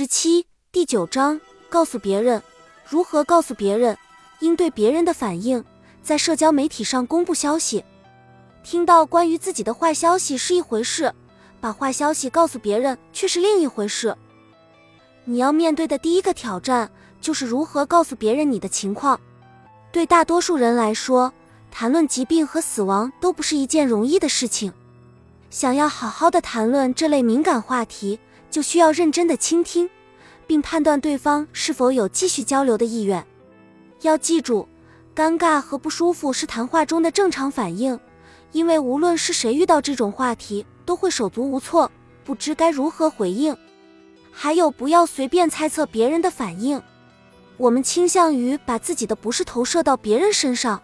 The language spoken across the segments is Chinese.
十七第九章告诉别人如何告诉别人应对别人的反应，在社交媒体上公布消息。听到关于自己的坏消息是一回事，把坏消息告诉别人却是另一回事。你要面对的第一个挑战就是如何告诉别人你的情况。对大多数人来说，谈论疾病和死亡都不是一件容易的事情。想要好好的谈论这类敏感话题。就需要认真的倾听，并判断对方是否有继续交流的意愿。要记住，尴尬和不舒服是谈话中的正常反应，因为无论是谁遇到这种话题，都会手足无措，不知该如何回应。还有，不要随便猜测别人的反应。我们倾向于把自己的不适投射到别人身上。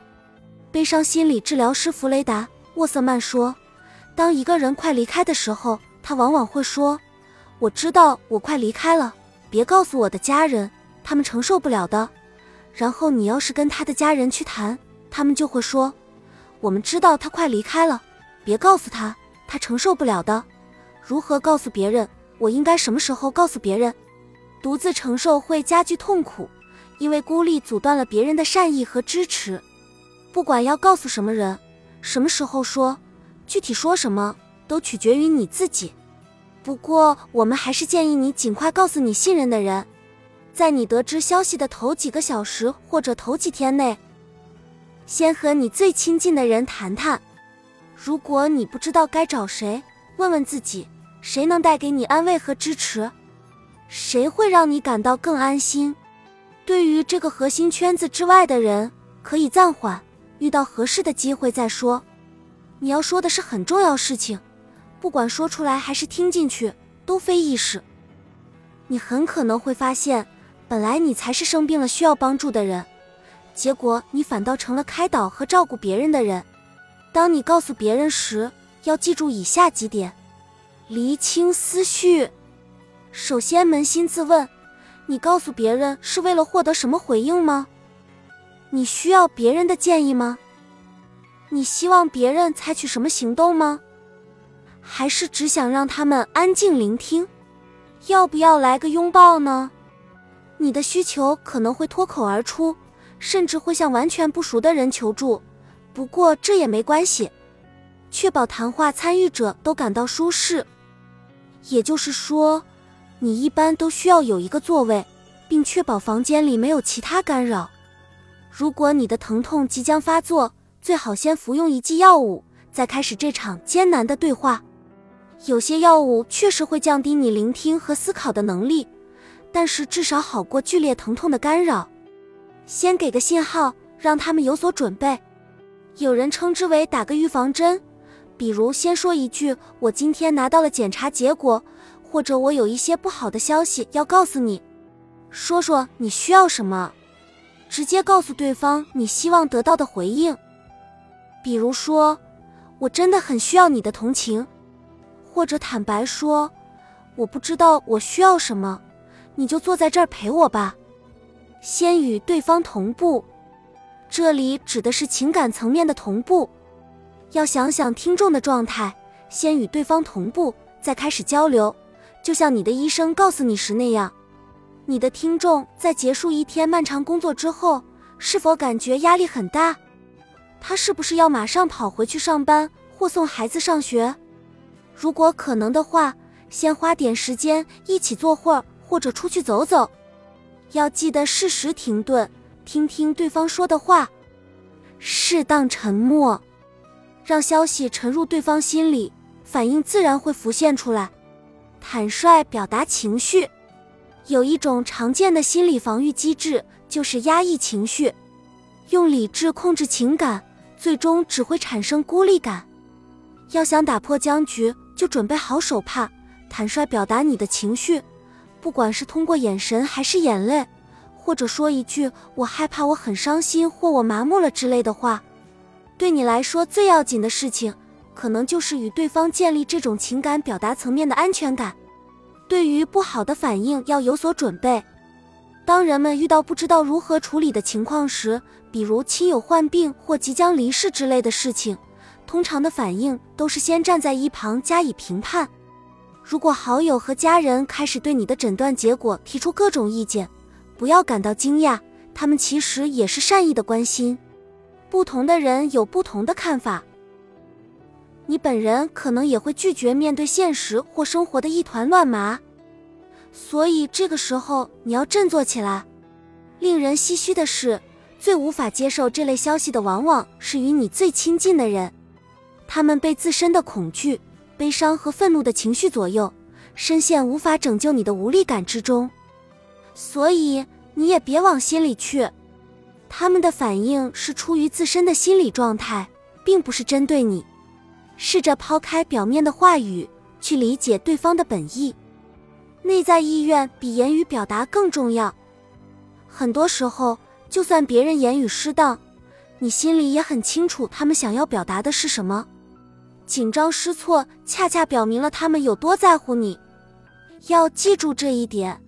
悲伤心理治疗师弗雷达·沃瑟曼说：“当一个人快离开的时候，他往往会说。”我知道我快离开了，别告诉我的家人，他们承受不了的。然后你要是跟他的家人去谈，他们就会说，我们知道他快离开了，别告诉他，他承受不了的。如何告诉别人？我应该什么时候告诉别人？独自承受会加剧痛苦，因为孤立阻断了别人的善意和支持。不管要告诉什么人，什么时候说，具体说什么，都取决于你自己。不过，我们还是建议你尽快告诉你信任的人，在你得知消息的头几个小时或者头几天内，先和你最亲近的人谈谈。如果你不知道该找谁，问问自己，谁能带给你安慰和支持？谁会让你感到更安心？对于这个核心圈子之外的人，可以暂缓，遇到合适的机会再说。你要说的是很重要事情。不管说出来还是听进去，都非易事。你很可能会发现，本来你才是生病了需要帮助的人，结果你反倒成了开导和照顾别人的人。当你告诉别人时，要记住以下几点：厘清思绪。首先，扪心自问，你告诉别人是为了获得什么回应吗？你需要别人的建议吗？你希望别人采取什么行动吗？还是只想让他们安静聆听，要不要来个拥抱呢？你的需求可能会脱口而出，甚至会向完全不熟的人求助。不过这也没关系，确保谈话参与者都感到舒适。也就是说，你一般都需要有一个座位，并确保房间里没有其他干扰。如果你的疼痛即将发作，最好先服用一剂药物，再开始这场艰难的对话。有些药物确实会降低你聆听和思考的能力，但是至少好过剧烈疼痛的干扰。先给个信号，让他们有所准备。有人称之为打个预防针，比如先说一句“我今天拿到了检查结果”，或者“我有一些不好的消息要告诉你”。说说你需要什么，直接告诉对方你希望得到的回应。比如说，我真的很需要你的同情。或者坦白说，我不知道我需要什么，你就坐在这儿陪我吧。先与对方同步，这里指的是情感层面的同步。要想想听众的状态，先与对方同步，再开始交流。就像你的医生告诉你时那样，你的听众在结束一天漫长工作之后，是否感觉压力很大？他是不是要马上跑回去上班或送孩子上学？如果可能的话，先花点时间一起坐会儿，或者出去走走。要记得适时停顿，听听对方说的话，适当沉默，让消息沉入对方心里，反应自然会浮现出来。坦率表达情绪，有一种常见的心理防御机制，就是压抑情绪，用理智控制情感，最终只会产生孤立感。要想打破僵局。就准备好手帕，坦率表达你的情绪，不管是通过眼神还是眼泪，或者说一句“我害怕，我很伤心”或“我麻木了”之类的话。对你来说最要紧的事情，可能就是与对方建立这种情感表达层面的安全感。对于不好的反应要有所准备。当人们遇到不知道如何处理的情况时，比如亲友患病或即将离世之类的事情。通常的反应都是先站在一旁加以评判。如果好友和家人开始对你的诊断结果提出各种意见，不要感到惊讶，他们其实也是善意的关心。不同的人有不同的看法，你本人可能也会拒绝面对现实或生活的一团乱麻，所以这个时候你要振作起来。令人唏嘘的是，最无法接受这类消息的，往往是与你最亲近的人，他们被自身的恐惧。悲伤和愤怒的情绪左右，深陷无法拯救你的无力感之中，所以你也别往心里去。他们的反应是出于自身的心理状态，并不是针对你。试着抛开表面的话语，去理解对方的本意。内在意愿比言语表达更重要。很多时候，就算别人言语失当，你心里也很清楚他们想要表达的是什么。紧张失措，恰恰表明了他们有多在乎你。要记住这一点。